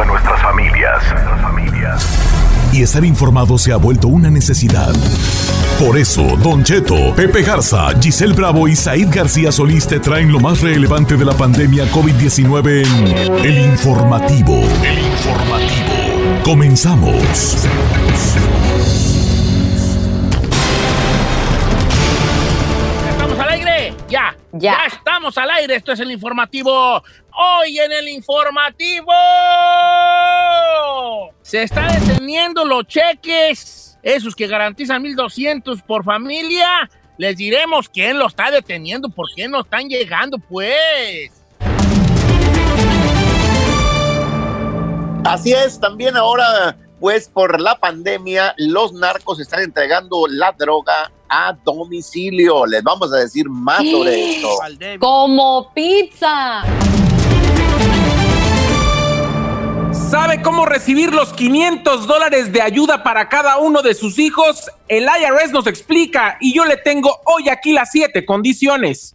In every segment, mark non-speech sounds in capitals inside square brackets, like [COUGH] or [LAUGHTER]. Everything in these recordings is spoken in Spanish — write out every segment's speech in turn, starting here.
a nuestras familias. Nuestras familias. Y estar informado se ha vuelto una necesidad. Por eso, Don Cheto, Pepe Garza, Giselle Bravo y Said García Solís te traen lo más relevante de la pandemia COVID-19 en El Informativo. El Informativo. Comenzamos. Ya, ya, al aire. Esto es el informativo. Hoy en el informativo se está deteniendo los cheques, esos que garantizan 1.200 por familia. Les diremos quién lo está deteniendo, por qué no están llegando, pues. Así es, también ahora, pues por la pandemia, los narcos están entregando la droga a domicilio. Les vamos a decir más sobre esto. Como pizza. ¿Sabe cómo recibir los 500 dólares de ayuda para cada uno de sus hijos? El IRS nos explica y yo le tengo hoy aquí las siete condiciones.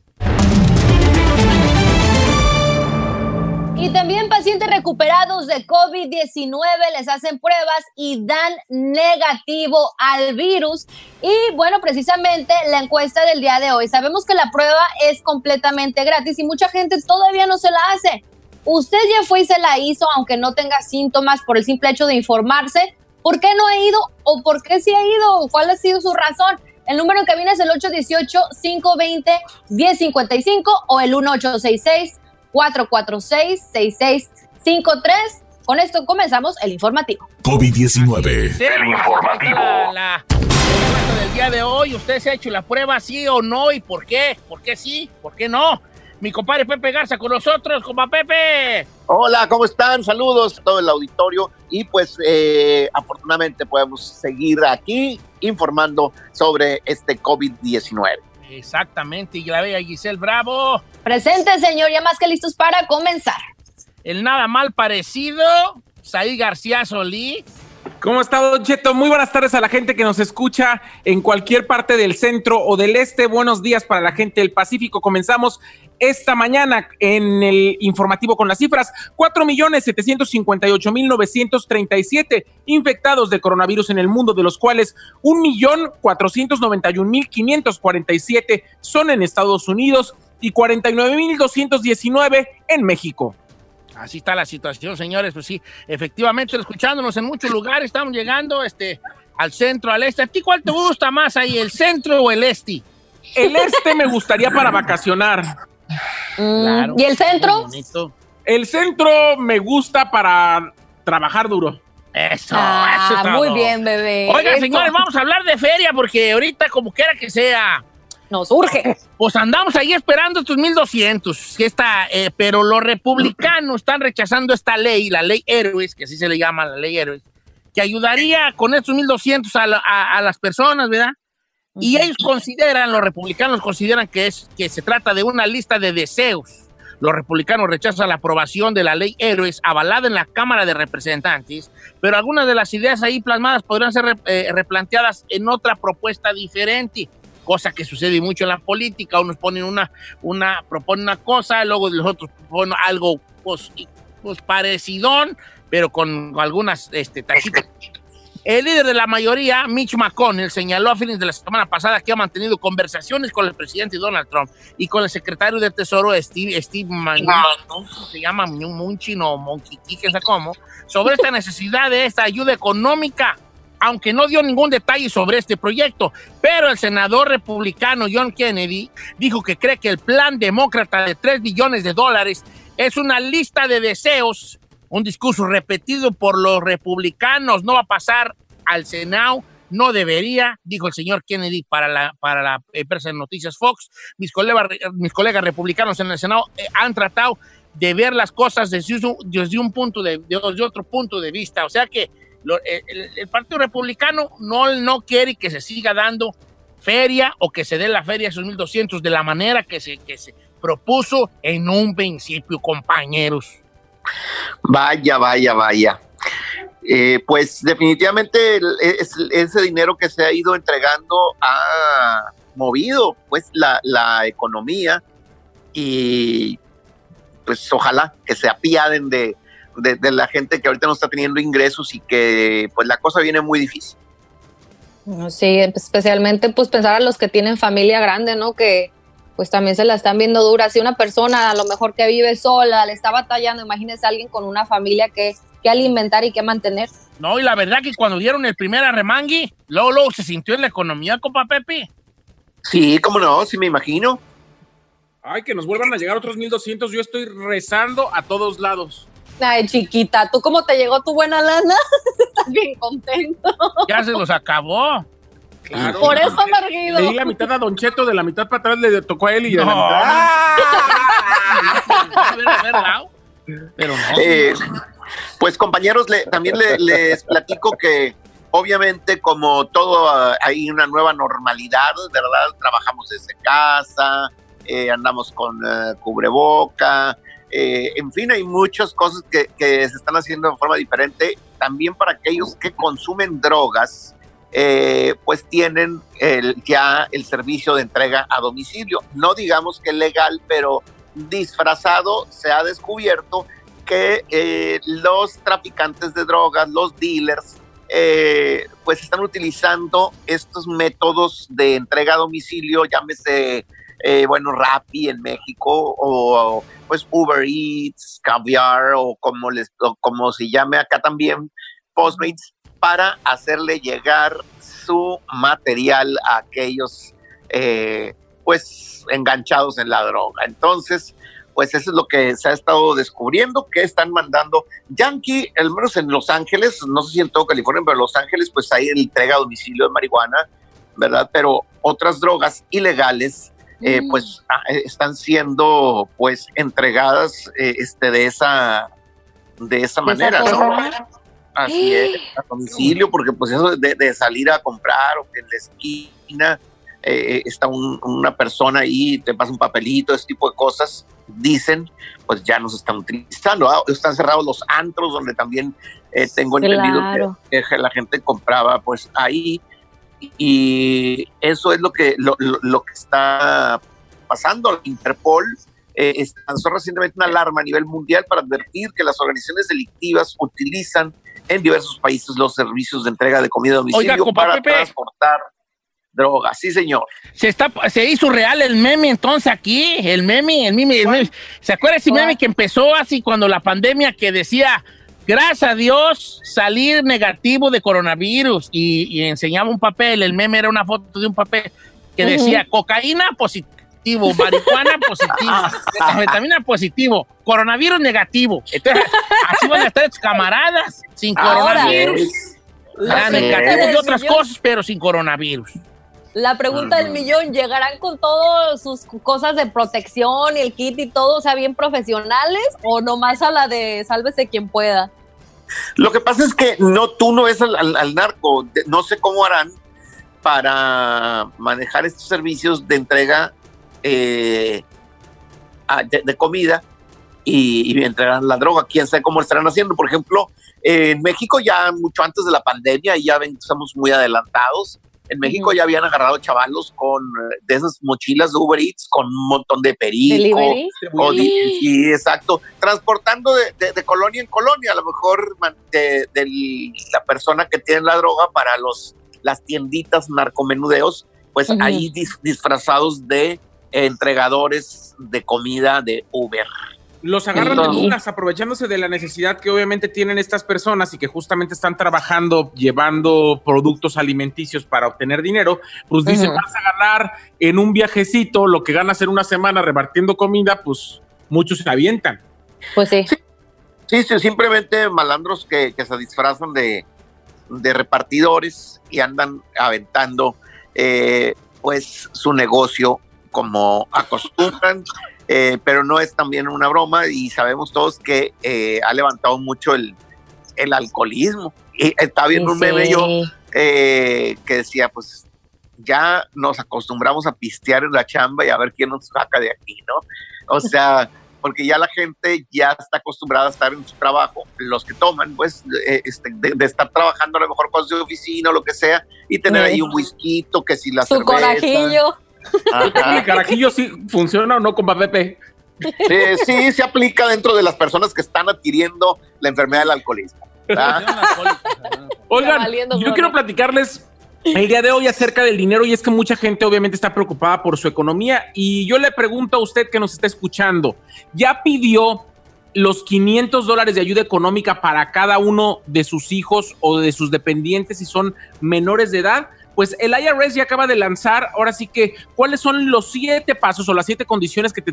Y también pacientes recuperados de COVID-19 les hacen pruebas y dan negativo al virus. Y bueno, precisamente la encuesta del día de hoy. Sabemos que la prueba es completamente gratis y mucha gente todavía no se la hace. Usted ya fue y se la hizo, aunque no tenga síntomas por el simple hecho de informarse. ¿Por qué no ha ido o por qué sí ha ido? ¿Cuál ha sido su razón? El número en cabina es el 818-520-1055 o el 1866 446-6653. Con esto comenzamos el informativo. COVID-19. El informativo. La, del día de hoy, ¿usted se ha hecho la prueba sí o no? ¿Y por qué? ¿Por qué sí? ¿Por qué no? Mi compadre Pepe Garza con nosotros, compa Pepe. Hola, ¿cómo están? Saludos a todo el auditorio y pues eh, afortunadamente podemos seguir aquí informando sobre este COVID-19. Exactamente, y la bella Giselle Bravo. Presente, señor, ya más que listos para comenzar. El nada mal parecido, Saí García Solí. ¿Cómo está, Don Cheto? Muy buenas tardes a la gente que nos escucha en cualquier parte del centro o del este. Buenos días para la gente del Pacífico. Comenzamos esta mañana en el informativo con las cifras. 4.758.937 infectados de coronavirus en el mundo, de los cuales 1.491.547 son en Estados Unidos y 49.219 en México. Así está la situación, señores. Pues sí, efectivamente, escuchándonos en muchos lugares, estamos llegando este, al centro, al este. ¿A ti cuál te gusta más ahí, el centro o el este? El este me gustaría para vacacionar. Mm, ¿Y el centro? El centro me gusta para trabajar duro. Eso, ah, eso Muy bien, bebé. Oiga, señores, vamos a hablar de feria porque ahorita, como quiera que sea, nos urge. Pues andamos ahí esperando estos 1200, que está, eh, pero los republicanos están rechazando esta ley, la ley Héroes, que así se le llama la ley Héroes, que ayudaría con estos 1200 a, a, las personas, ¿verdad? Y ellos consideran, los republicanos consideran que, es, que se trata de una lista de deseos. Los republicanos rechazan la aprobación de la ley Héroes avalada en la Cámara de Representantes, pero algunas de las ideas ahí plasmadas podrían ser eh, replanteadas en otra propuesta diferente cosa que sucede mucho en la política, unos ponen una, una, proponen una cosa, luego los otros proponen algo pues, pues parecidón, pero con algunas este, tachitas. El líder de la mayoría, Mitch McConnell, señaló a fines de la semana pasada que ha mantenido conversaciones con el presidente Donald Trump y con el secretario de Tesoro, Steve, Steve se llama Munchin o quién sabe cómo, sobre esta necesidad de esta ayuda económica aunque no dio ningún detalle sobre este proyecto, pero el senador republicano John Kennedy dijo que cree que el plan demócrata de 3 billones de dólares es una lista de deseos, un discurso repetido por los republicanos, no va a pasar al Senado, no debería, dijo el señor Kennedy para la, para la empresa de noticias Fox. Mis colegas, mis colegas republicanos en el Senado eh, han tratado de ver las cosas desde, desde un punto de, desde otro punto de vista, o sea que eh, el, Partido Republicano no, no quiere que se siga dando feria o que se dé la feria a esos 1.200 de la manera que se, que se propuso en un principio, compañeros. Vaya, vaya, vaya. Eh, pues definitivamente ese dinero que se ha ido entregando ha movido pues la, la economía y pues ojalá que se apiaden de, de, la gente que ahorita no está teniendo ingresos y que pues la cosa viene muy difícil. Sí, especialmente pues pensar a los que tienen familia grande, ¿no? Que pues también se la están viendo dura. Si una persona a lo mejor que vive sola le está batallando, imagínese a alguien con una familia que, que alimentar y que mantener. No, y la verdad que cuando dieron el primer arremangui, luego, luego se sintió en la economía, compa Pepe. Sí, cómo no, sí me imagino. Ay, que nos vuelvan a llegar otros 1200. Yo estoy rezando a todos lados. Ay, chiquita, ¿tú cómo te llegó tu buena lana? [LAUGHS] Estás bien contento. Ya se los acabó. Claro. Por eso, Marguido. Le di la mitad a Don Cheto, de la mitad para atrás le tocó a él y de la mitad. [LAUGHS] Pero no. Eh, pues compañeros, también les platico que obviamente como todo ah, hay una nueva normalidad, ¿verdad? Trabajamos desde casa, eh, andamos con eh, cubreboca, eh, en fin, hay muchas cosas que, se están haciendo de forma diferente. También para aquellos que consumen drogas, pues tienen ya el servicio de entrega a domicilio. No digamos que legal, pero disfrazado se ha descubierto que los traficantes de drogas, los dealers, pues están utilizando estos métodos de entrega a domicilio, llámese eh, bueno, Rappi en México o pues Uber Eats, Caviar o como, les, como se llame acá también, Postmates, para hacerle llegar su material a aquellos eh, pues enganchados en la droga. Entonces, pues eso es lo que se ha estado descubriendo, que están mandando Yankee, al menos en Los Ángeles, no sé si en todo California, pero en Los Ángeles, pues hay entrega a domicilio de marihuana, ¿verdad? Pero otras drogas ilegales eh, pues ah, eh, están siendo pues entregadas eh, este, de esa, de esa manera, ¿no? Así es, a domicilio, porque pues eso de, salir a comprar o que en la esquina está una persona ahí, te pasa un papelito, ese tipo de cosas, dicen, pues ya nos están utilizando. ¿ah? Están cerrados los antros donde también tengo entendido que, la gente compraba pues ahí y eso es lo que, lo, que está pasando. Interpol eh, lanzó recientemente una alarma a nivel mundial para advertir que las organizaciones delictivas utilizan en diversos países los servicios de entrega de comida a domicilio para transportar drogas. Sí, señor. Se, está, se hizo real el meme entonces aquí, el meme, el meme, el meme. ¿Se acuerda ese meme que empezó así cuando la pandemia que decía gracias a Dios, salir negativo de coronavirus y, enseñaba un papel, el meme era una foto de un papel que decía cocaína positivo, marihuana [LAUGHS] positivo, [LAUGHS] vitamina positivo, coronavirus negativo. Entonces, así van a estar tus camaradas sin coronavirus. negativos y otras cosas, pero sin coronavirus. La pregunta del millón, ¿llegarán con todas sus cosas de protección y el kit y todo, o sea, bien profesionales o nomás a la de sálvese quien pueda? Lo que pasa es que no, tú no ves al, narco, no sé cómo harán para manejar estos servicios de entrega eh, de, comida y, entregar la droga. Quién sabe cómo estarán haciendo. Por ejemplo, en México ya mucho antes de la pandemia, ya ven estamos muy adelantados. En México ya habían agarrado chavalos con eh, de esas mochilas de Uber Eats con un montón de perico. sí, exacto. Transportando de, colonia en colonia, a lo mejor de, la persona que tiene la droga para los las tienditas narcomenudeos, pues ahí disfrazados de entregadores de comida de Uber. Los agarran de unas aprovechándose de la necesidad que obviamente tienen estas personas y que justamente están trabajando, llevando productos alimenticios para obtener dinero, pues dicen, vas a ganar en un viajecito lo que ganas en una semana repartiendo comida, pues muchos se avientan. Pues sí. Sí, sí, simplemente malandros que, se disfrazan de, repartidores y andan aventando eh, pues su negocio como acostumbran. Eh, pero no es también una broma y sabemos todos que eh, ha levantado mucho el, el alcoholismo. Y está viendo un meme yo eh, que decía, pues ya nos acostumbramos a pistear en la chamba y a ver quién nos saca de aquí, ¿no? O [LAUGHS] sea, porque ya la gente ya está acostumbrada a estar en su trabajo, los que toman, pues, este, de, estar trabajando a lo mejor con su oficina o lo que sea, y tener ahí un whisky, que si la su corajillo ¿El carajillo sí funciona o no con Pepe? sí, se aplica dentro de las personas que están adquiriendo la enfermedad del alcoholismo. Oigan, yo quiero platicarles el día de hoy acerca del dinero y es que mucha gente obviamente está preocupada por su economía y yo le pregunto a usted que nos está escuchando, ¿ya pidió los 500 dólares de ayuda económica para cada uno de sus hijos o de sus dependientes si son menores de edad? Pues el IRS ya acaba de lanzar, ahora sí que, ¿cuáles son los siete pasos o las siete condiciones que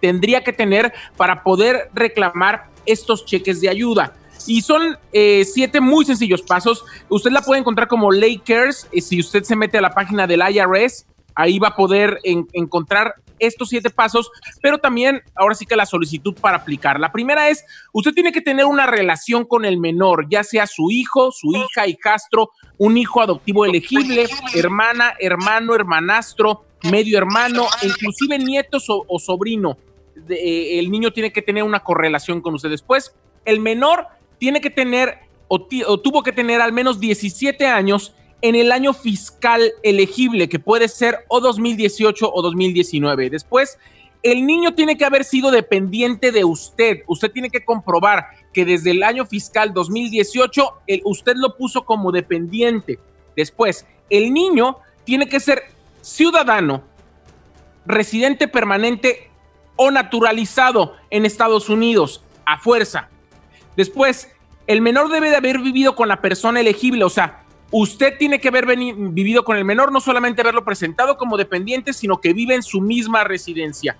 tendría que tener para poder reclamar estos cheques de ayuda? Y son eh, siete muy sencillos pasos. Usted la puede encontrar como Lay Cares. Eh, si usted se mete a la página del IRS, ahí va a poder encontrar estos siete pasos, pero también ahora sí que la solicitud para aplicar. La primera es, usted tiene que tener una relación con el menor, ya sea su hijo, su hija, hijastro, un hijo adoptivo elegible, hermana, hermano, hermanastro, medio hermano, inclusive nietos o, sobrino. Eh, el niño tiene que tener una correlación con usted. Después, el menor tiene que tener o, tuvo que tener al menos 17 años en el año fiscal elegible, que puede ser o 2018 o 2019. Después, el niño tiene que haber sido dependiente de usted. Usted tiene que comprobar que desde el año fiscal 2018 usted lo puso como dependiente. Después, el niño tiene que ser ciudadano, residente permanente o naturalizado en Estados Unidos a fuerza. Después, el menor debe de haber vivido con la persona elegible, o sea, usted tiene que haber vivido con el menor, no solamente haberlo presentado como dependiente, sino que vive en su misma residencia.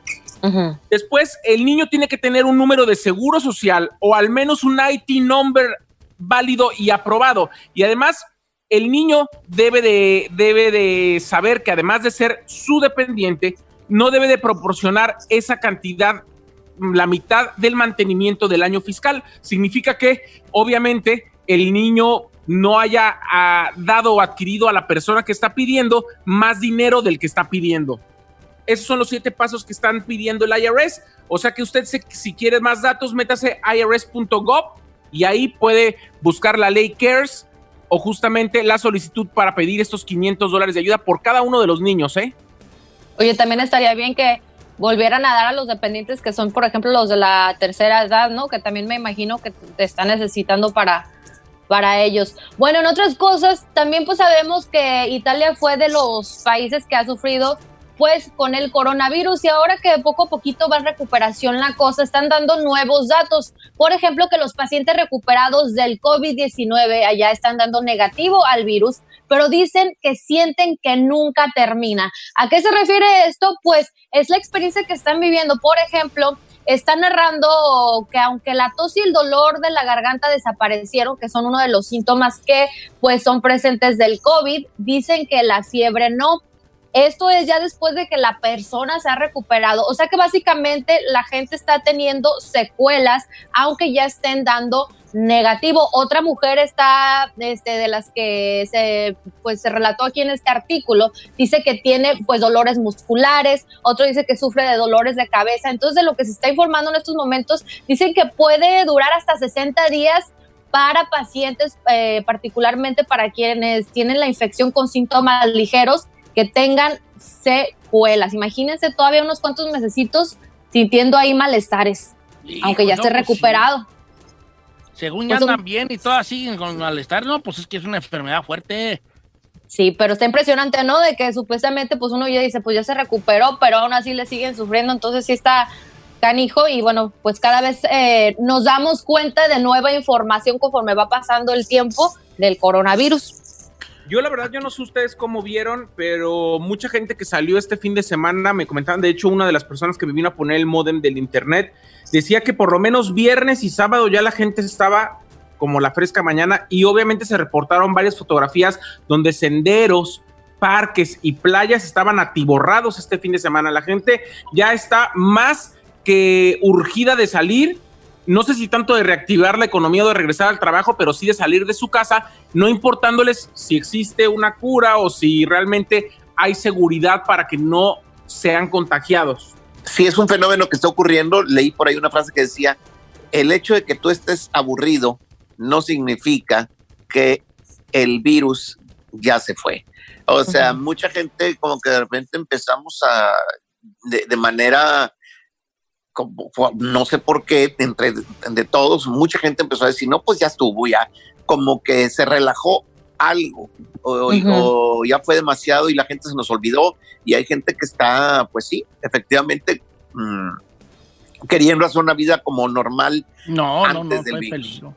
Después, el niño tiene que tener un número de seguro social o al menos un IT number válido y aprobado. Y además, el niño debe de, debe de saber que además de ser su dependiente, no debe de proporcionar esa cantidad la mitad del mantenimiento del año fiscal. Significa que, obviamente, el niño no haya ah, dado o adquirido a la persona que está pidiendo más dinero del que está pidiendo. Esos son los siete pasos que están pidiendo el IRS. O sea que usted, si quiere más datos, métase irs.gov y ahí puede buscar la ley CARES o justamente la solicitud para pedir estos 500 dólares de ayuda por cada uno de los niños, ¿eh? Oye, también estaría bien que volvieran a dar a los dependientes que son, por ejemplo, los de la tercera edad, ¿no? Que también me imagino que te están necesitando para, para ellos. Bueno, en otras cosas, también pues sabemos que Italia fue de los países que ha sufrido pues con el coronavirus y ahora que poco a poquito va en recuperación la cosa, están dando nuevos datos. Por ejemplo, que los pacientes recuperados del COVID-19 allá están dando negativo al virus, pero dicen que sienten que nunca termina. ¿A qué se refiere esto? Pues es la experiencia que están viviendo. Por ejemplo, está narrando que aunque la tos y el dolor de la garganta desaparecieron, que son uno de los síntomas que pues son presentes del COVID, dicen que la fiebre no. Esto es ya después de que la persona se ha recuperado. O sea que básicamente la gente está teniendo secuelas, aunque ya estén dando negativo. Otra mujer está, este, de las que se, pues, se relató aquí en este artículo, dice que tiene pues dolores musculares, otro dice que sufre de dolores de cabeza. Entonces, de lo que se está informando en estos momentos, dicen que puede durar hasta 60 días para pacientes, eh, particularmente para quienes tienen la infección con síntomas ligeros que tengan secuelas. Imagínense todavía unos cuantos mesecitos sintiendo ahí malestares, aunque ya esté pues recuperado. Según pues ya andan bien y todas siguen con malestar, no, pues es que es una enfermedad fuerte. Sí, pero está impresionante, ¿no? De que supuestamente, pues uno ya dice, pues ya se recuperó, pero aún así le siguen sufriendo, entonces sí está canijo y bueno, pues cada vez eh, nos damos cuenta de nueva información conforme va pasando el tiempo del coronavirus. Yo la verdad, yo no sé ustedes cómo vieron, pero mucha gente que salió este fin de semana me comentaban, de hecho, una de las personas que me vino a poner el modem del internet, decía que por lo menos viernes y sábado ya la gente estaba como la fresca mañana y obviamente se reportaron varias fotografías donde senderos, parques y playas estaban atiborrados este fin de semana. La gente ya está más que urgida de salir no sé si tanto de reactivar la economía o de regresar al trabajo, pero sí de salir de su casa, no importándoles si existe una cura o si realmente hay seguridad para que no sean contagiados. Sí, es un fenómeno que está ocurriendo. Leí por ahí una frase que decía, el hecho de que tú estés aburrido no significa que el virus ya se fue. O sea, mucha gente como que de repente empezamos a, de manera no sé por qué, entre de todos, mucha gente empezó a decir, no, pues ya estuvo, ya, como que se relajó algo, o, ya fue demasiado y la gente se nos olvidó, y hay gente que está, pues sí, efectivamente, mmm, queriendo hacer una vida como normal no, antes no, no, del. Hay peligro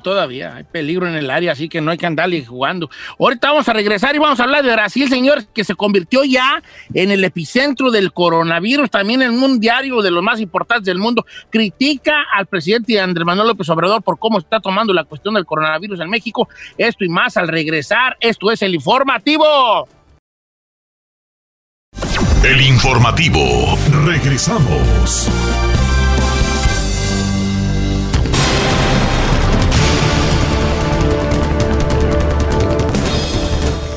todavía, hay peligro en el área, así que no hay que andarle jugando. Ahorita vamos a regresar y vamos a hablar de Brasil, señor, que se convirtió ya en el epicentro del coronavirus, también en un diario de los más importantes del mundo. Critica al presidente Andrés Manuel López Obrador por cómo está tomando la cuestión del coronavirus en México. Esto y más al regresar. Esto es el informativo. El informativo. Regresamos.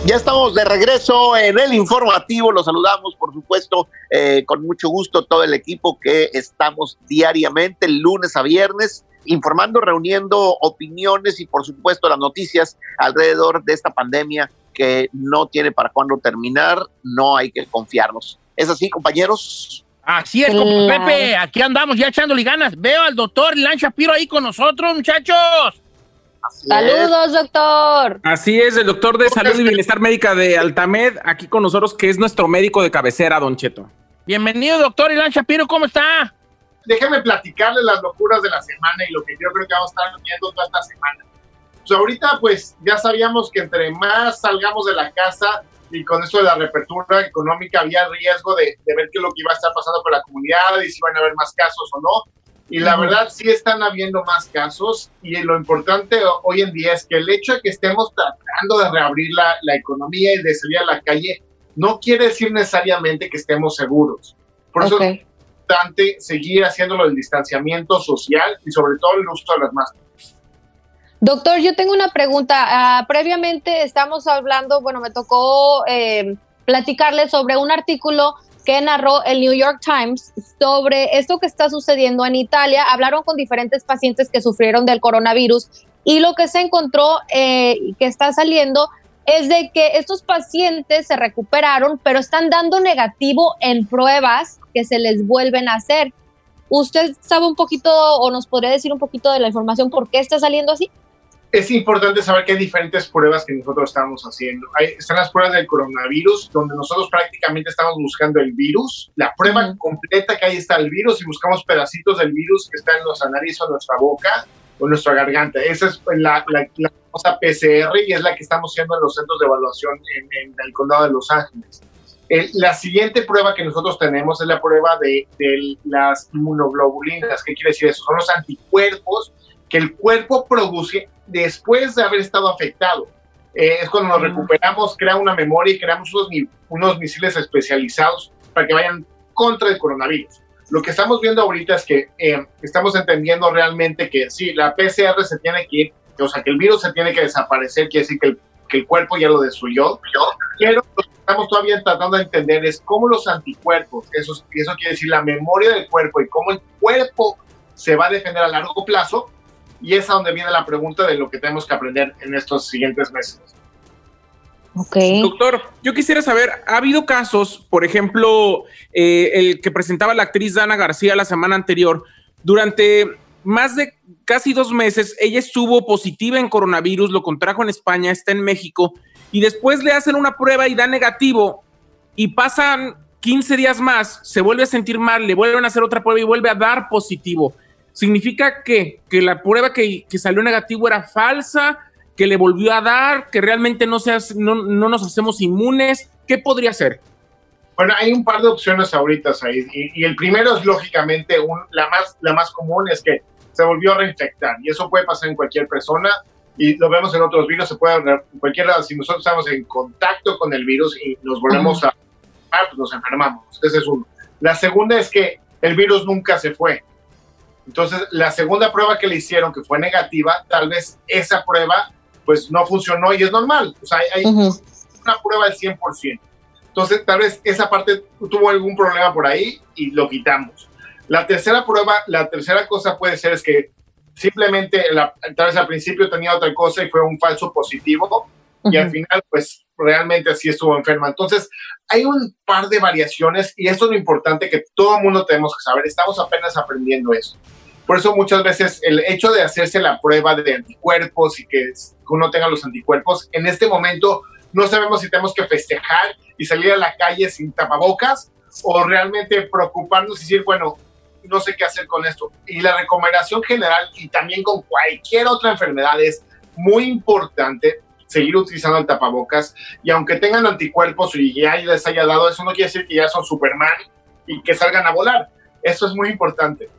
Ya estamos de regreso en el informativo. Los saludamos, por supuesto, eh, con mucho gusto todo el equipo que estamos diariamente, lunes a viernes, informando, reuniendo opiniones y, por supuesto, las noticias alrededor de esta pandemia que no tiene para cuándo terminar. No hay que confiarnos. ¿Es así, compañeros? Así es, como Pepe, aquí andamos ya echándole ganas. Veo al doctor Ilan Shapiro ahí con nosotros, muchachos. Saludos, doctor. Así es, el doctor de Salud y Bienestar Médica de Altamed, aquí con nosotros, que es nuestro médico de cabecera, Don Cheto. Bienvenido, doctor Ilan Shapiro, ¿cómo está? Déjeme platicarle las locuras de la semana y lo que yo creo que vamos a estar viendo toda esta semana. Pues ahorita, pues ya sabíamos que entre más salgamos de la casa y con esto de la reapertura económica había riesgo de, de ver qué es lo que iba a estar pasando con la comunidad y si van a haber más casos o no y la verdad sí están habiendo más casos y lo importante hoy en día es que el hecho de que estemos tratando de reabrir la, la economía y de salir a la calle no quiere decir necesariamente que estemos seguros. Por eso es importante seguir haciéndolo el distanciamiento social y sobre todo el uso de las máscaras. Doctor, yo tengo una pregunta. Ah, previamente estamos hablando, bueno, me tocó eh, platicarle sobre un artículo que narró el New York Times sobre esto que está sucediendo en Italia. Hablaron con diferentes pacientes que sufrieron del coronavirus y lo que se encontró eh, que está saliendo es de que estos pacientes se recuperaron, pero están dando negativo en pruebas que se les vuelven a hacer. ¿Usted sabe un poquito o nos podría decir un poquito de la información por qué está saliendo así? Es importante saber que hay diferentes pruebas que nosotros estamos haciendo. están las pruebas del coronavirus, donde nosotros prácticamente estamos buscando el virus. La prueba completa que ahí está el virus y buscamos pedacitos del virus que está en nuestra nariz o en nuestra boca o en nuestra garganta. Esa es la, la, famosa PCR y es la que estamos haciendo en los centros de evaluación en, el condado de Los Ángeles. la siguiente prueba que nosotros tenemos es la prueba de, de las inmunoglobulinas. ¿Qué quiere decir eso? Son los anticuerpos que el cuerpo produce después de haber estado afectado. Eh, es cuando nos recuperamos, crea una memoria y creamos unos, unos misiles especializados para que vayan contra el coronavirus. Lo que estamos viendo ahorita es que eh, estamos entendiendo realmente que sí, la PCR se tiene que ir, o sea, que el virus se tiene que desaparecer, quiere decir que el, que el cuerpo ya lo destruyó, pero lo que estamos todavía tratando de entender es cómo los anticuerpos, eso, eso quiere decir la memoria del cuerpo y cómo el cuerpo se va a defender a largo plazo, y es a donde viene la pregunta de lo que tenemos que aprender en estos siguientes meses. Okay. Doctor, yo quisiera saber, ¿ha habido casos, por ejemplo, eh, el que presentaba la actriz Dana García la semana anterior, durante más de casi dos meses, ella estuvo positiva en coronavirus, lo contrajo en España, está en México, y después le hacen una prueba y da negativo, y pasan 15 días más, se vuelve a sentir mal, le vuelven a hacer otra prueba y vuelve a dar positivo significa que, que la prueba que, que, salió negativo era falsa, que le volvió a dar, que realmente no, se no, no, nos hacemos inmunes. ¿Qué podría ser? Bueno, hay un par de opciones ahorita, Said, y, y, el primero es lógicamente un, la, más, la más común es que se volvió a reinfectar y eso puede pasar en cualquier persona y lo vemos en otros virus, se puede, cualquiera, si nosotros estamos en contacto con el virus y nos volvemos a, pues nos enfermamos, ese es uno. La segunda es que el virus nunca se fue, entonces, la segunda prueba que le hicieron, que fue negativa, tal vez esa prueba pues no funcionó y es normal. O sea, hay una prueba del 100%. Entonces, tal vez esa parte tuvo algún problema por ahí y lo quitamos. La tercera prueba, la tercera cosa puede ser es que simplemente, la, tal vez al principio tenía otra cosa y fue un falso positivo y al final, pues realmente sí estuvo enferma. Entonces, hay un par de variaciones y esto es lo importante que todo el mundo tenemos que saber. Estamos apenas aprendiendo eso. Por eso muchas veces el hecho de hacerse la prueba de anticuerpos y que uno tenga los anticuerpos, en este momento no sabemos si tenemos que festejar y salir a la calle sin tapabocas o realmente preocuparnos y decir, bueno, no sé qué hacer con esto. Y la recomendación general y también con cualquier otra enfermedad es muy importante seguir utilizando el tapabocas y aunque tengan anticuerpos y ya les haya dado, eso no quiere decir que ya son Superman y que salgan a volar. Eso es muy importante.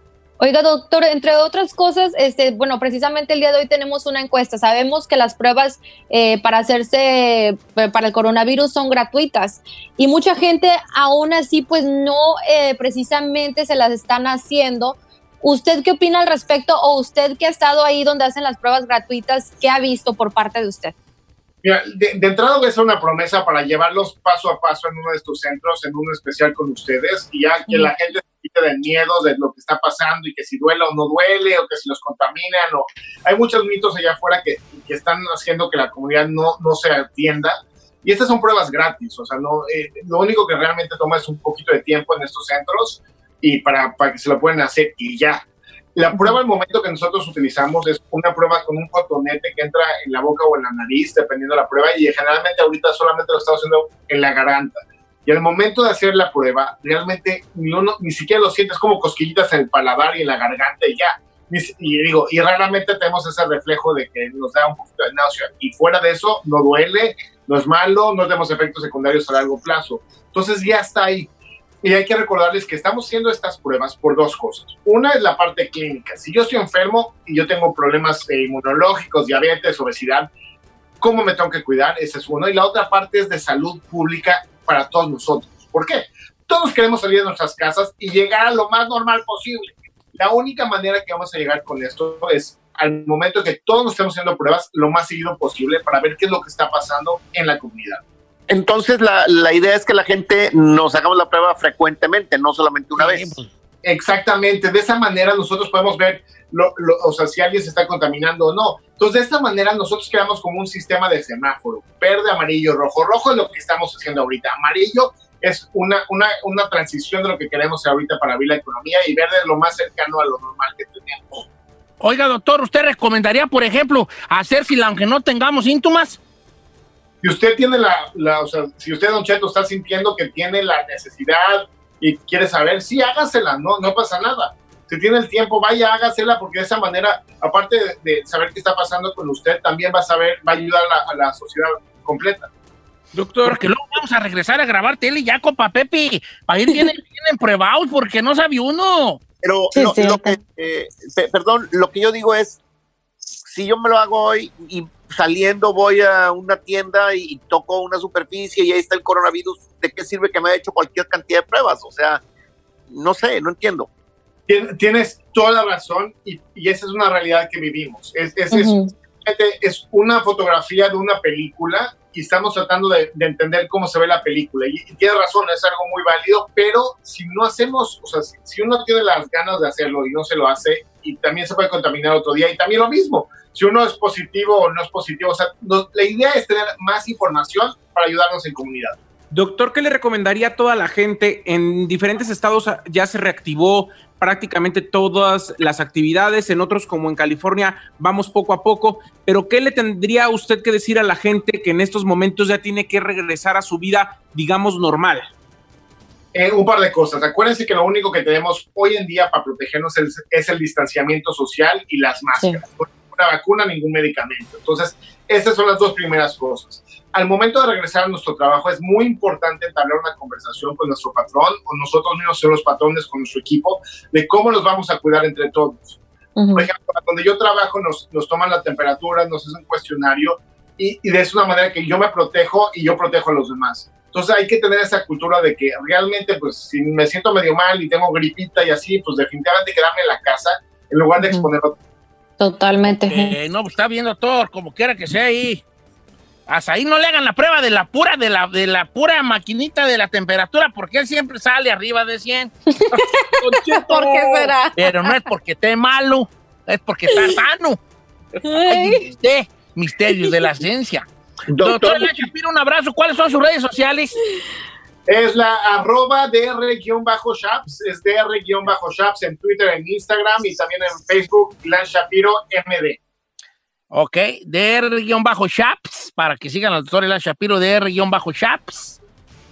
Oiga, doctor, entre otras cosas, este, bueno, precisamente el día de hoy tenemos una encuesta. Sabemos que las pruebas eh, para hacerse eh, para el coronavirus son gratuitas y mucha gente aún así, pues no eh, precisamente se las están haciendo. ¿Usted qué opina al respecto o usted que ha estado ahí donde hacen las pruebas gratuitas, qué ha visto por parte de usted? Mira, de, entrada voy a hacer una promesa para llevarlos paso a paso en uno de estos centros, en un especial con ustedes, y ya que la gente se quite de miedo de lo que está pasando y que si duele o no duele, o que si los contaminan, o hay muchos mitos allá afuera que, que están haciendo que la comunidad no, no se atienda. Y estas son pruebas gratis, o sea, no, eh, lo único que realmente toma es un poquito de tiempo en estos centros y para, para que se lo puedan hacer y ya. La prueba al momento que nosotros utilizamos es una prueba con un cotonete que entra en la boca o en la nariz, dependiendo de la prueba, y generalmente ahorita solamente lo estamos haciendo en la garganta. Y al momento de hacer la prueba, realmente ni, uno, ni siquiera lo sientes como cosquillitas en el paladar y en la garganta y ya. Y digo, y raramente tenemos ese reflejo de que nos da un poquito de náusea. Y fuera de eso, no duele, no es malo, no tenemos efectos secundarios a largo plazo. Entonces ya está ahí. Y hay que recordarles que estamos haciendo estas pruebas por dos cosas. Una es la parte clínica. Si yo estoy enfermo y yo tengo problemas eh, inmunológicos, diabetes, obesidad, ¿cómo me tengo que cuidar? Esa es uno. Y la otra parte es de salud pública para todos nosotros. ¿Por qué? Todos queremos salir de nuestras casas y llegar a lo más normal posible. La única manera que vamos a llegar con esto es al momento que todos nos estemos haciendo pruebas lo más seguido posible para ver qué es lo que está pasando en la comunidad. Entonces, la, la, idea es que la gente nos hagamos la prueba frecuentemente, no solamente una vez. Pues. Exactamente, de esa manera nosotros podemos ver, lo, o sea, si alguien se está contaminando o no. Entonces, de esta manera nosotros creamos como un sistema de semáforo, verde, amarillo, rojo. Rojo es lo que estamos haciendo ahorita, amarillo es una, una, una transición de lo que queremos ahorita para abrir la economía y verde es lo más cercano a lo normal que tenemos. Oiga, doctor, ¿usted recomendaría, por ejemplo, hacer fila aunque no tengamos síntomas? Si usted tiene la, o sea, si usted, Don Cheto, está sintiendo que tiene la necesidad y quiere saber, sí, hágasela, no, no pasa nada. Si tiene el tiempo, vaya, hágasela, porque de esa manera, aparte de, saber qué está pasando con usted, también va a saber, va a ayudar a la, sociedad completa. Doctor, porque luego vamos a regresar a grabar tele ya, copa Pepe, para ir bien, porque no sabe uno. Pero, lo, que, eh, perdón, lo que yo digo es, si yo me lo hago hoy y saliendo voy a una tienda y, toco una superficie y ahí está el coronavirus, ¿de qué sirve que me haya hecho cualquier cantidad de pruebas? O sea, no sé, no entiendo. Tienes toda la razón y, esa es una realidad que vivimos. Es, es, es, una fotografía de una película y estamos tratando de, entender cómo se ve la película. Y, tiene razón, es algo muy válido, pero si no hacemos, o sea, si, si uno tiene las ganas de hacerlo y no se lo hace, y también se puede contaminar otro día, y también lo mismo, si uno es positivo o no es positivo. O sea, la idea es tener más información para ayudarnos en comunidad. Doctor, ¿qué le recomendaría a toda la gente? En diferentes estados ya se reactivó prácticamente todas las actividades, en otros como en California vamos poco a poco, pero ¿qué le tendría usted que decir a la gente que en estos momentos ya tiene que regresar a su vida, digamos, normal? Eh, un par de cosas. Acuérdense que lo único que tenemos hoy en día para protegernos es, el distanciamiento social y las máscaras vacuna, ningún medicamento. Entonces, esas son las dos primeras cosas. Al momento de regresar a nuestro trabajo, es muy importante entablar una conversación con nuestro patrón o nosotros mismos ser los patrones con nuestro equipo de cómo nos vamos a cuidar entre todos. Por ejemplo, donde yo trabajo, nos, nos, toman la temperatura, nos hacen un cuestionario y, y de esa manera que yo me protejo y yo protejo a los demás. Entonces hay que tener esa cultura de que realmente, pues, si me siento medio mal y tengo gripita y así, pues definitivamente quedarme en la casa en lugar de exponer a Totalmente. Eh, no, pues está bien, doctor, como quiera que sea ahí. Hasta ahí no le hagan la prueba de la pura, de la, de la pura maquinita de la temperatura, porque él siempre sale arriba de 100. [LAUGHS] ¿Por qué será? Pero no es porque esté malo, es porque está sano. Ay, misterios de la ciencia. Doctor, Shapiro, un abrazo. ¿Cuáles son sus redes sociales? Es la arroba dr-shaps, es dr-shaps en Twitter, en Instagram y también en Facebook, Ilan Shapiro MD. Ok, dr-shaps, para que sigan al doctor Ilan Shapiro, dr-shaps.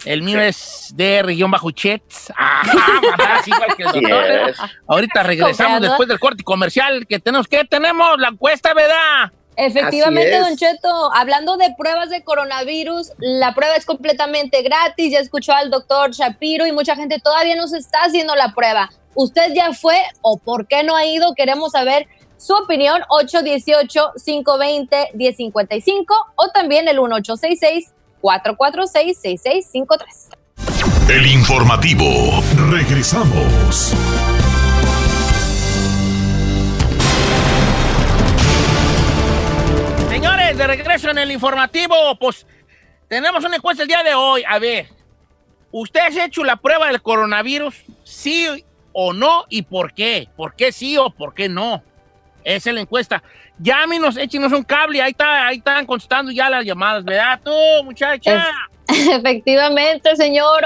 El mío es dr-chets. Ajá, [LAUGHS] igual que el doctor. Ahorita regresamos después del corte comercial que tenemos. ¿Qué tenemos? La encuesta, ¿verdad? Efectivamente, Don Cheto, hablando de pruebas de coronavirus, la prueba es completamente gratis. Ya escuchó al doctor Shapiro y mucha gente todavía no se está haciendo la prueba. ¿Usted ya fue o por qué no ha ido? Queremos saber su opinión. 818-520-1055 o también el 1866-446-6653. El informativo. Regresamos. Regreso en el informativo, pues tenemos una encuesta el día de hoy. A ver, ¿usted ha hecho la prueba del coronavirus? ¿Sí o no? ¿Y por qué? ¿Por qué sí o por qué no? Esa es la encuesta. Llámenos, échenos un cable. Ahí, está, ahí están contestando ya las llamadas, ¿verdad tú, muchacha? [LAUGHS] efectivamente, señor.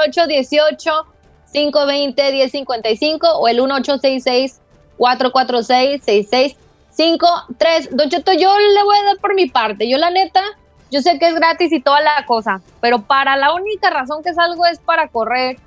818-520-1055 o el 1866 446 66 5, 3. Don Cheto, yo le voy a dar por mi parte. Yo, la neta, yo sé que es gratis y toda la cosa, pero para la única razón que salgo es para correr.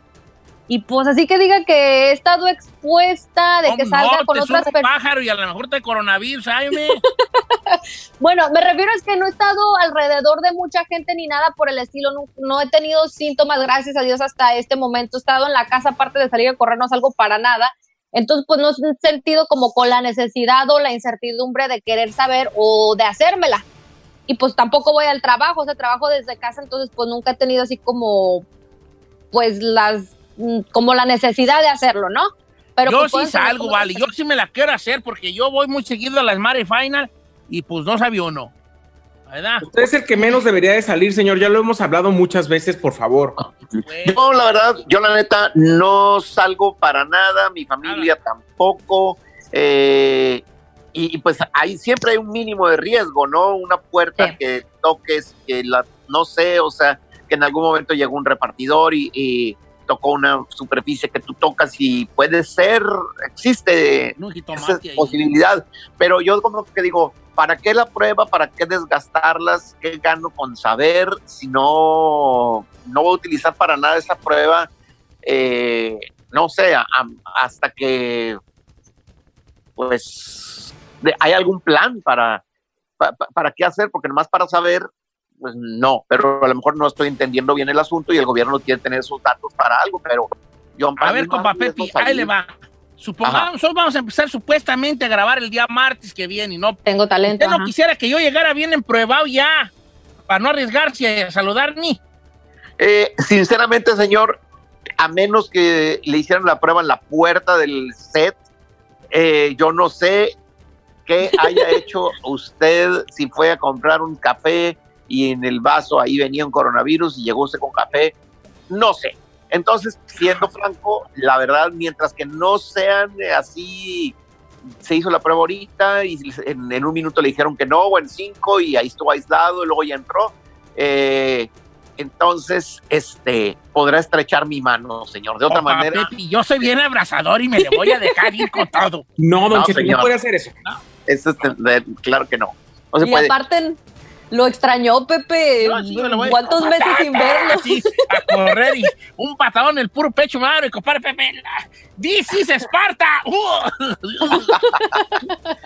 Y pues así que diga que he estado expuesta de que salga con otras personas. pájaro y a lo mejor te coronavirus, Jaime. [LAUGHS] bueno, me refiero es que no he estado alrededor de mucha gente ni nada por el estilo. No, no, he tenido síntomas, gracias a Dios, hasta este momento. He estado en la casa, aparte de salir a correr, no salgo para nada. Entonces, pues no he sentido como con la necesidad o la incertidumbre de querer saber o de hacérmela. Y pues tampoco voy al trabajo, o sea, trabajo desde casa, entonces pues nunca he tenido así como, pues las, mm, como la necesidad de hacerlo, ¿no? Pero yo pues, sí salgo, vale, yo sí me la quiero hacer porque yo voy muy seguido a las Mare Final y pues no sabía uno. Usted es el que menos debería de salir, señor. Ya lo hemos hablado muchas veces, por favor. Yo, la verdad, yo la neta no salgo para nada, mi familia tampoco. Eh, y, pues ahí siempre hay un mínimo de riesgo, ¿no? Una puerta que toques, que la, no sé, o sea, que en algún momento llegó un repartidor y, tocó una superficie que tú tocas y puede ser, existe esa posibilidad. Pero yo como que digo, ¿para qué la prueba? ¿Para qué desgastarlas? ¿Qué gano con saber si no, no voy a utilizar para nada esa prueba? Eh, no sé, hasta que pues hay algún plan para, para, qué hacer, porque nomás para saber, pues no, pero a lo mejor no estoy entendiendo bien el asunto y el gobierno no quiere tener esos datos para algo, pero yo... A ver, compa Pepi, ahí le va. Supongamos, nosotros vamos a empezar supuestamente a grabar el día martes que viene y no. Tengo talento. Usted no quisiera que yo llegara bien empruebado ya, para no arriesgarse a saludar ni. Eh, sinceramente, señor, a menos que le hicieran la prueba en la puerta del set, eh, yo no sé qué haya [LAUGHS] hecho usted si fue a comprar un café y en el vaso ahí venía un coronavirus y llegó usted con café. No sé. Entonces, siendo franco, la verdad, mientras que no sean así, se hizo la prueba ahorita y en, un minuto le dijeron que no, o en cinco, y ahí estuvo aislado, y luego ya entró. Eh, entonces, este, podrá estrechar mi mano, señor. De otra manera. yo soy bien abrazador y me le voy a dejar ir con todo. No, don no, no puede hacer eso. eso claro que no. no y aparte, lo extrañó, Pepe. ¿Cuántos meses sin verlo? a correr y un patadón en el puro pecho, madre, compadre Pepe. This is Esparta. [LAUGHS]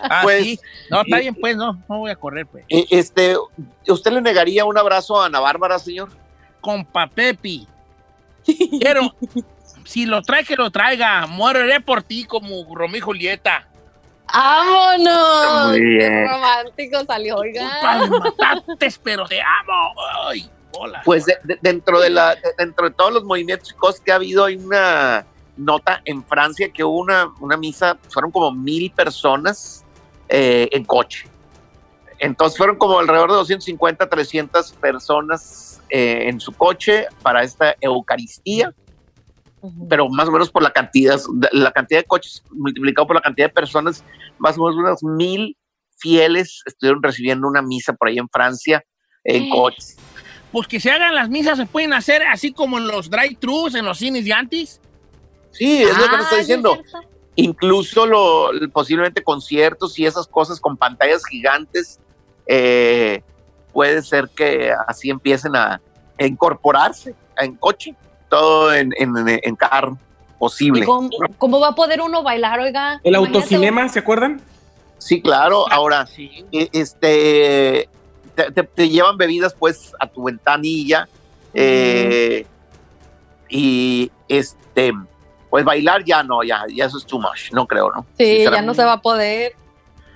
ah, pues, No, está bien, pues, no, no voy a correr, pues. Eh, este, ¿usted le negaría un abrazo a Ana Bárbara, señor? Compa Pepe. Pero, [LAUGHS] si lo trae, que lo traiga. Moriré por ti como Romeo y Julieta. ¡Vámonos! Qué romántico salió, oiga. Mataste, pero te amo. Ay, Pues dentro, de la, dentro de todos los movimientos que ha habido, hay una nota en Francia que hubo una, una misa, fueron como mil personas eh, en coche. Entonces fueron como alrededor de 250, 300 personas eh, en su coche para esta Eucaristía pero más o menos por la cantidad, la cantidad de coches multiplicado por la cantidad de personas, más o menos unos mil fieles estuvieron recibiendo una misa por ahí en Francia. en coches. Pues que se hagan las misas, se pueden hacer así como en los drive-thrus, en los cines de antes. Sí, es lo que me Ah, estoy sí, diciendo. es. Incluso lo, posiblemente conciertos y esas cosas con pantallas gigantes, eh, puede ser que así empiecen a incorporarse en coche, todo en, en, en carro, posible. ¿Y cómo, cómo va a poder uno bailar, oiga? El autocinema, ¿se acuerdan? Sí, claro. Ahora, Sí. e- este, te, te- te llevan bebidas pues a tu ventanilla eh, y este, pues bailar ya no, ya, ya eso es too much, no creo, ¿no? Sí, ya no se va a poder.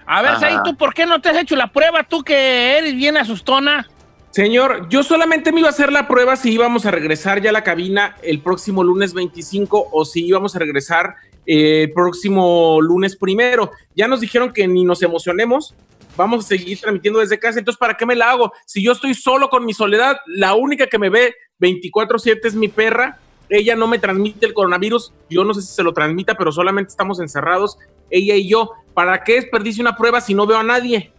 A ver. Saí, ¿tú por qué no te has hecho la prueba? Tú que eres bien asustona. Señor, yo solamente me iba a hacer la prueba si íbamos a regresar ya a la cabina el próximo lunes 25 o si íbamos a regresar eh, el próximo lunes primero. Ya nos dijeron que ni nos emocionemos, vamos a seguir transmitiendo desde casa, entonces ¿para qué me la hago? Si yo estoy solo con mi soledad, la única que me ve 24/7 es mi perra, ella no me transmite el coronavirus, yo no sé si se lo transmita, pero solamente estamos encerrados, ella y yo. ¿Para qué desperdicio una prueba si no veo a nadie?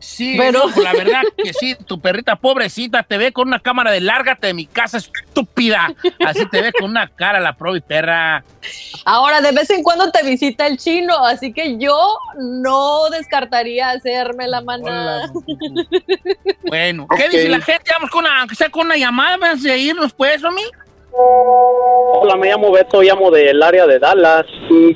Sí, Pero- no, la verdad que sí, tu perrita pobrecita te ve con una cámara de lárgate de mi casa, estúpida. Así te ve con una cara la probi perra. Ahora, de vez en cuando te visita el chino, así que yo no descartaría hacerme la mana. [LAUGHS] Bueno, ¿qué dice la gente? Vamos con una, aunque sea con una llamada, vamos a irnos pues, Omi. Hola, me llamo Beto, llamo del área de Dallas.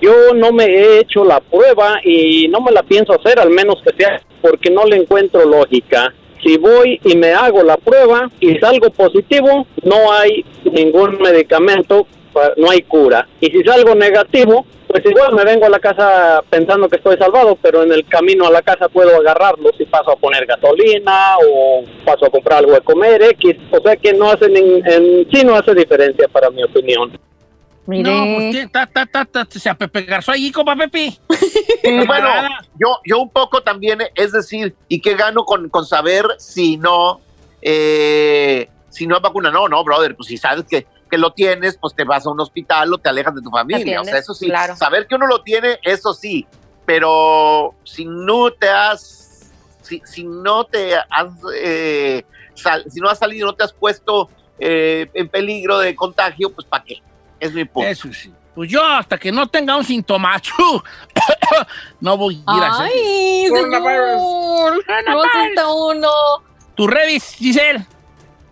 Yo no me he hecho la prueba y no me la pienso hacer, al menos que sea porque no le encuentro lógica. Si voy y me hago la prueba y salgo positivo, no hay ningún medicamento, no hay cura. Y si salgo negativo, pues igual me vengo a la casa pensando que estoy salvado, pero en el camino a la casa puedo agarrarlo si paso a poner gasolina o paso a comprar algo de comer, X. O sea que no hace, nin- en sí no hace diferencia para mi opinión. Mire. No, pues ¿qué? ta, ta, ta, ta, se apepegarzó allí, compa Pepi. [LAUGHS] bueno, yo, yo un poco también, es decir, ¿y qué gano con, con saber si no, eh, si no es vacuna? No, no, brother, pues si sabes que, que lo tienes, pues te vas a un hospital o te alejas de tu familia. O sea, eso sí, claro. saber que uno lo tiene, eso sí, pero si no te has, si, si no te has, eh, sal- si no has salido, no te has puesto eh, en peligro de contagio, pues ¿para qué? Es mi punto. Eso sí. Pues yo, hasta que no tenga un sintomacho, [COUGHS] [COUGHS] no voy a ir a hacer. Ay, señor. No asusta uno. Tu revis, Giselle.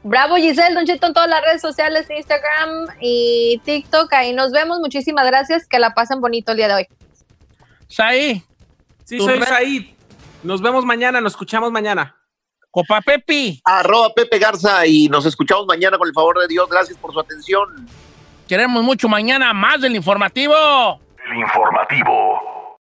Bravo, Giselle, Don Cheto en todas las redes sociales, Instagram y TikTok. Ahí nos vemos. Muchísimas gracias. Que la pasen bonito el día de hoy. Saí, Sí, soy re- Said. Nos vemos mañana, nos escuchamos mañana. copa Pepi. Arroba Pepe Garza y nos escuchamos mañana con el favor de Dios. Gracias por su atención. Queremos mucho mañana más del informativo. El informativo.